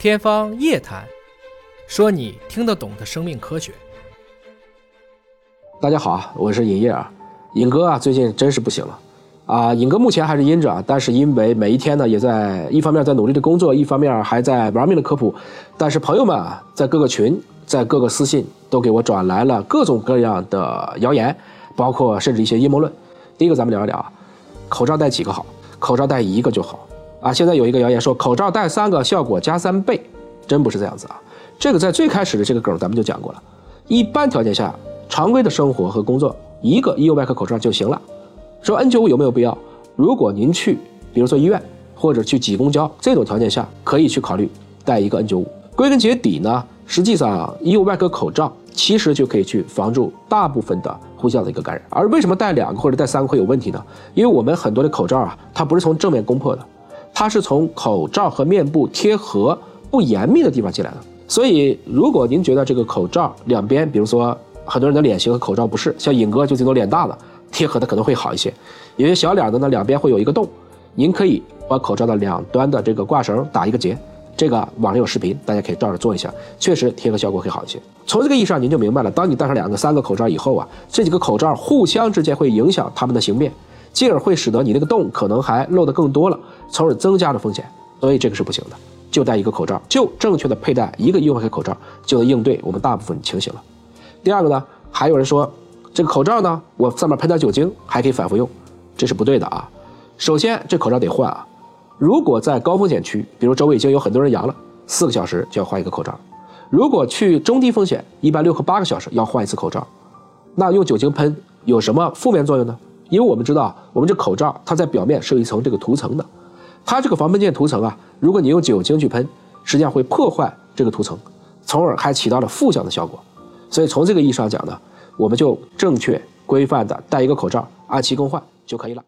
天方夜谭，说你听得懂的生命科学。大家好啊，我是尹烨啊。尹哥啊，最近真是不行了啊。尹哥目前还是阴着啊，但是因为每一天呢，也在一方面在努力的工作，一方面还在玩命的科普。但是朋友们啊，在各个群，在各个私信都给我转来了各种各样的谣言，包括甚至一些阴谋论。第一个，咱们聊一聊啊，口罩戴几个好？口罩戴一个就好。啊，现在有一个谣言说口罩戴三个效果加三倍，真不是这样子啊！这个在最开始的这个梗咱们就讲过了。一般条件下，常规的生活和工作，一个医用外科口罩就行了。说 N95 有没有必要？如果您去，比如说医院或者去挤公交这种条件下，可以去考虑戴一个 N95。归根结底呢，实际上医用外科口罩其实就可以去防住大部分的呼吸道的一个感染。而为什么戴两个或者戴三个会有问题呢？因为我们很多的口罩啊，它不是从正面攻破的。它是从口罩和面部贴合不严密的地方进来的，所以如果您觉得这个口罩两边，比如说很多人的脸型和口罩不适，像尹哥就这种脸大的，贴合的可能会好一些。有些小脸的呢，两边会有一个洞，您可以把口罩的两端的这个挂绳打一个结，这个网上有视频，大家可以照着做一下，确实贴合效果会好一些。从这个意义上，您就明白了，当你戴上两个、三个口罩以后啊，这几个口罩互相之间会影响它们的形变。进而会使得你那个洞可能还漏得更多了，从而增加了风险，所以这个是不行的。就戴一个口罩，就正确的佩戴一个医用外科口罩，就能应对我们大部分情形了。第二个呢，还有人说这个口罩呢，我上面喷点酒精还可以反复用，这是不对的啊。首先这口罩得换啊，如果在高风险区，比如周围已经有很多人阳了，四个小时就要换一个口罩；如果去中低风险，一般六和八个小时要换一次口罩。那用酒精喷有什么负面作用呢？因为我们知道，我们这口罩它在表面是有一层这个涂层的，它这个防喷溅涂层啊，如果你用酒精去喷，实际上会破坏这个涂层，从而还起到了负向的效果。所以从这个意义上讲呢，我们就正确规范的戴一个口罩，按期更换就可以了。